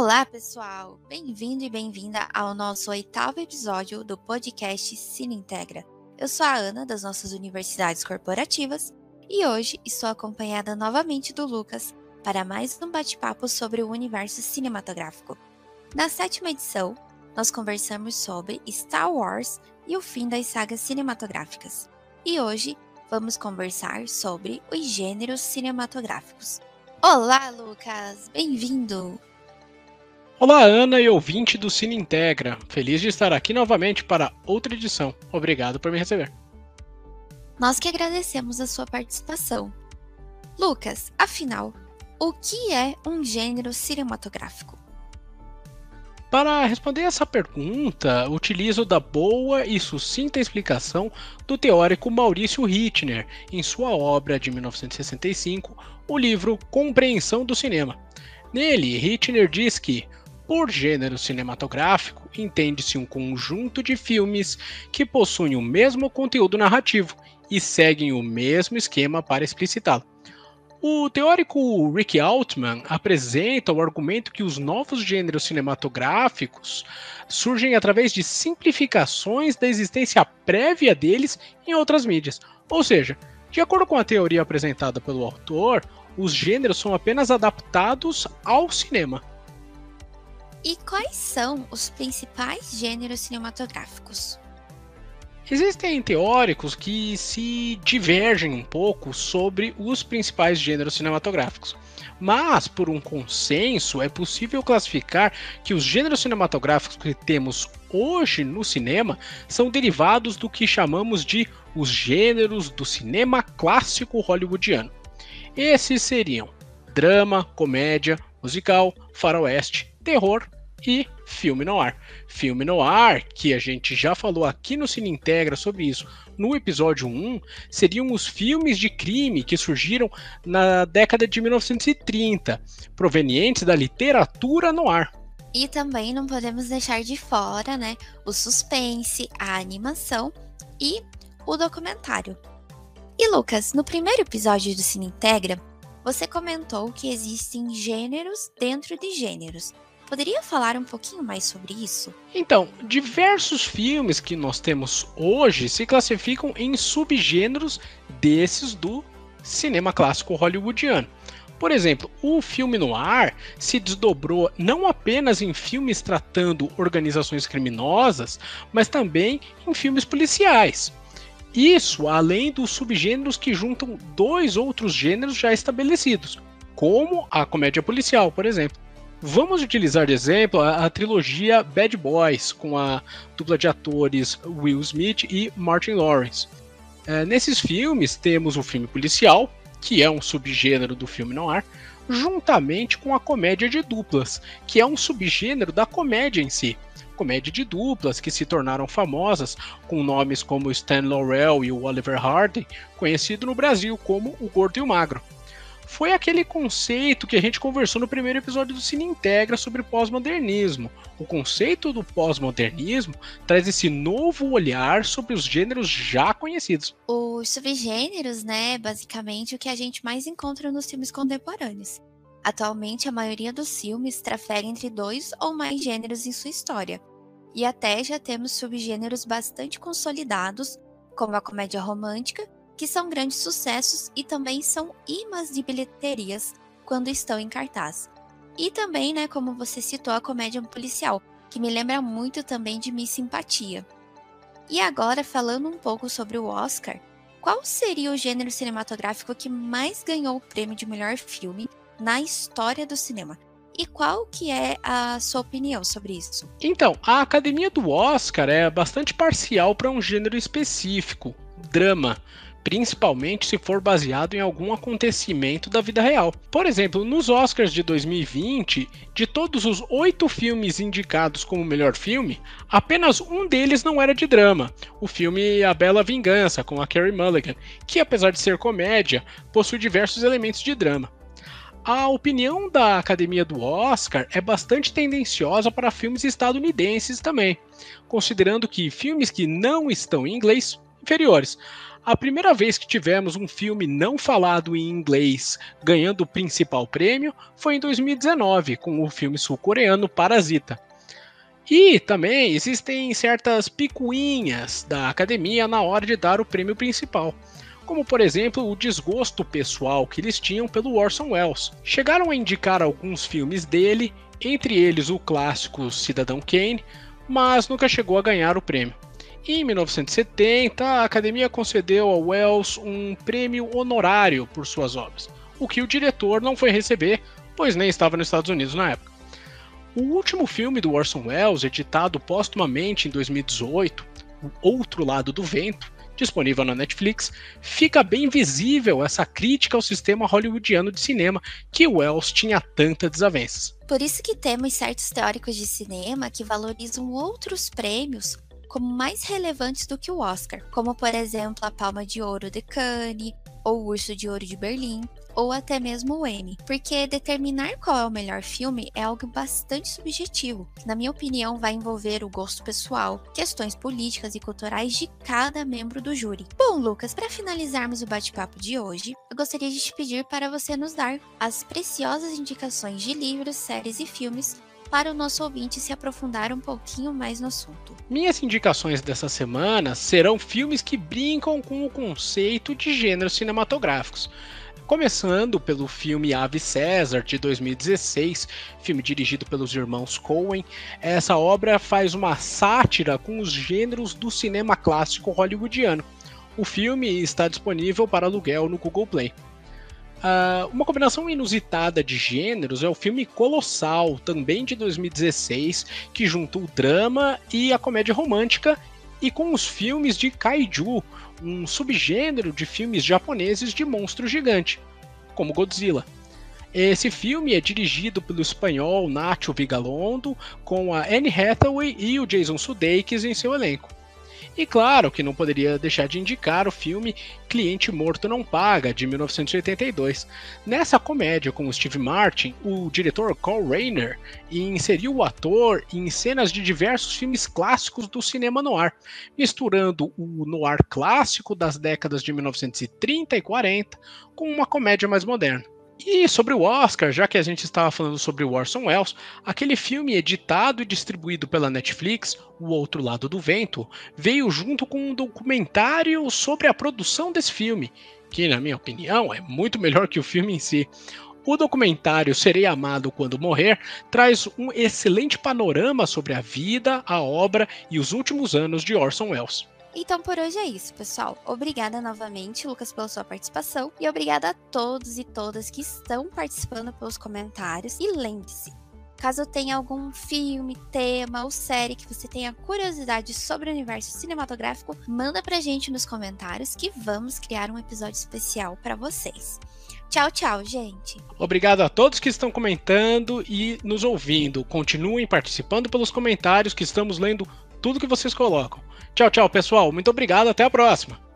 Olá, pessoal! Bem-vindo e bem-vinda ao nosso oitavo episódio do podcast Cine Integra. Eu sou a Ana, das nossas universidades corporativas, e hoje estou acompanhada novamente do Lucas para mais um bate-papo sobre o universo cinematográfico. Na sétima edição, nós conversamos sobre Star Wars e o fim das sagas cinematográficas. E hoje vamos conversar sobre os gêneros cinematográficos. Olá, Lucas! Bem-vindo! Olá, Ana e ouvinte do Cine Integra. Feliz de estar aqui novamente para outra edição. Obrigado por me receber. Nós que agradecemos a sua participação. Lucas, afinal, o que é um gênero cinematográfico? Para responder essa pergunta, utilizo da boa e sucinta explicação do teórico Maurício Rittner em sua obra de 1965, o livro Compreensão do Cinema. Nele, Rittner diz que, por gênero cinematográfico, entende-se um conjunto de filmes que possuem o mesmo conteúdo narrativo e seguem o mesmo esquema para explicitá-lo. O teórico Rick Altman apresenta o argumento que os novos gêneros cinematográficos surgem através de simplificações da existência prévia deles em outras mídias. Ou seja, de acordo com a teoria apresentada pelo autor, os gêneros são apenas adaptados ao cinema. E quais são os principais gêneros cinematográficos? Existem teóricos que se divergem um pouco sobre os principais gêneros cinematográficos. Mas, por um consenso, é possível classificar que os gêneros cinematográficos que temos hoje no cinema são derivados do que chamamos de os gêneros do cinema clássico hollywoodiano. Esses seriam drama, comédia, musical, faroeste, terror e filme noir. Filme noir, que a gente já falou aqui no Cine Integra sobre isso no episódio 1, seriam os filmes de crime que surgiram na década de 1930, provenientes da literatura noir. E também não podemos deixar de fora, né, o suspense, a animação e o documentário. E Lucas, no primeiro episódio do Cine Integra, você comentou que existem gêneros dentro de gêneros. Poderia falar um pouquinho mais sobre isso? Então, diversos filmes que nós temos hoje se classificam em subgêneros desses do cinema clássico hollywoodiano. Por exemplo, o filme noir se desdobrou não apenas em filmes tratando organizações criminosas, mas também em filmes policiais. Isso além dos subgêneros que juntam dois outros gêneros já estabelecidos, como a comédia policial, por exemplo. Vamos utilizar de exemplo a, a, trilogia Bad Boys, com a dupla de atores Will Smith e Martin Lawrence. É, nesses filmes temos o filme policial, que é um subgênero do filme noir, juntamente com a comédia de duplas, que é um subgênero da comédia em si. Comédia de duplas que se tornaram famosas com nomes como Stan Laurel e o Oliver Hardy, conhecido no Brasil como o Gordo e o Magro foi aquele conceito que a gente conversou no primeiro episódio do Cine Integra sobre pós-modernismo. O conceito do pós-modernismo traz esse novo olhar sobre os gêneros já conhecidos. Os subgêneros, né, basicamente o que a gente mais encontra nos filmes contemporâneos. Atualmente, a maioria dos filmes trafega entre dois ou mais gêneros em sua história. E até já temos subgêneros bastante consolidados, como a comédia romântica que são grandes sucessos e também são imãs de bilheterias quando estão em cartaz. E também, né, como você citou, a comédia policial, que me lembra muito também de Miss Simpatia. E agora, falando um pouco sobre o Oscar, qual seria o gênero cinematográfico que mais ganhou o prêmio de melhor filme na história do cinema? E qual que é a sua opinião sobre isso? Então, a academia do Oscar é bastante parcial para um gênero específico, drama principalmente se for baseado em algum acontecimento da vida real. Por exemplo, nos Oscars de 2020, de todos os oito filmes indicados como melhor filme, apenas um deles não era de drama, o filme A Bela Vingança, com a Carey Mulligan, que apesar de ser comédia, possui diversos elementos de drama. A opinião da academia do Oscar é bastante tendenciosa para filmes estadunidenses também, considerando que filmes que não estão em inglês inferiores. A primeira vez que tivemos um filme não falado em inglês ganhando o principal prêmio foi em 2019, com o filme sul-coreano Parasita. E também existem certas picuinhas da academia na hora de dar o prêmio principal como por exemplo o desgosto pessoal que eles tinham pelo Orson Welles. Chegaram a indicar alguns filmes dele, entre eles o clássico Cidadão Kane, mas nunca chegou a ganhar o prêmio. Em 1970, a Academia concedeu a Wells um prêmio honorário por suas obras, o que o diretor não foi receber, pois nem estava nos Estados Unidos na época. O último filme do Orson Welles, editado póstumamente em 2018, O Outro Lado do Vento, disponível na Netflix, fica bem visível essa crítica ao sistema hollywoodiano de cinema que Wells tinha tantas desavenças. Por isso que temos certos teóricos de cinema que valorizam outros prêmios como mais relevantes do que o Oscar, como por exemplo a Palma de Ouro de Cannes ou o Urso de Ouro de Berlim, ou até mesmo o Emmy, porque determinar qual é o melhor filme é algo bastante subjetivo, na minha opinião vai envolver o gosto pessoal, questões políticas e culturais de cada membro do júri. Bom, Lucas, para finalizarmos o bate-papo de hoje, eu gostaria de te pedir para você nos dar as preciosas indicações de livros, séries e filmes para o nosso ouvinte se aprofundar um pouquinho mais no assunto. Minhas indicações dessa semana serão filmes que brincam com o conceito de gêneros cinematográficos. Começando pelo filme Ave César, de 2016, filme dirigido pelos irmãos Coen. Essa obra faz uma sátira com os gêneros do cinema clássico hollywoodiano. O filme está disponível para aluguel no Google Play. Uh, uma combinação inusitada de gêneros é o filme Colossal, também de 2016, que junta o drama e a comédia romântica, e com os filmes de kaiju, um subgênero de filmes japoneses de monstro gigante, como Godzilla. Esse filme é dirigido pelo espanhol Nacho Vigalondo, com a Anne Hathaway e o Jason Sudeikis em seu elenco. E claro que não poderia deixar de indicar o filme Cliente Morto Não Paga, de 1982. Nessa comédia com Steve Martin, o diretor Carl Reiner inseriu o ator em cenas de diversos filmes clássicos do cinema noir, misturando o noir clássico das décadas de 1930 e 40 com uma comédia mais moderna. E sobre o Oscar, já que a gente estava falando sobre o Orson Welles, aquele filme editado e distribuído pela Netflix, O Outro Lado do Vento, veio junto com um documentário sobre a produção desse filme, que, na minha opinião, é muito melhor que o filme em si. O documentário Serei Amado Quando Morrer traz um excelente panorama sobre a vida, a obra e os últimos anos de Orson Welles. Então por hoje é isso, pessoal. Obrigada novamente, Lucas, pela sua participação e obrigada a todos e todas que estão participando pelos comentários. E lembre-se, Caso tenha algum filme, tema ou série que você tenha curiosidade sobre o universo cinematográfico, manda pra gente nos comentários que vamos criar um episódio especial para vocês. Tchau, tchau, gente. Obrigado a todos que estão comentando e nos ouvindo. Continuem participando pelos comentários que estamos lendo tudo que vocês colocam. Tchau, tchau, pessoal. Muito obrigado. Até a próxima.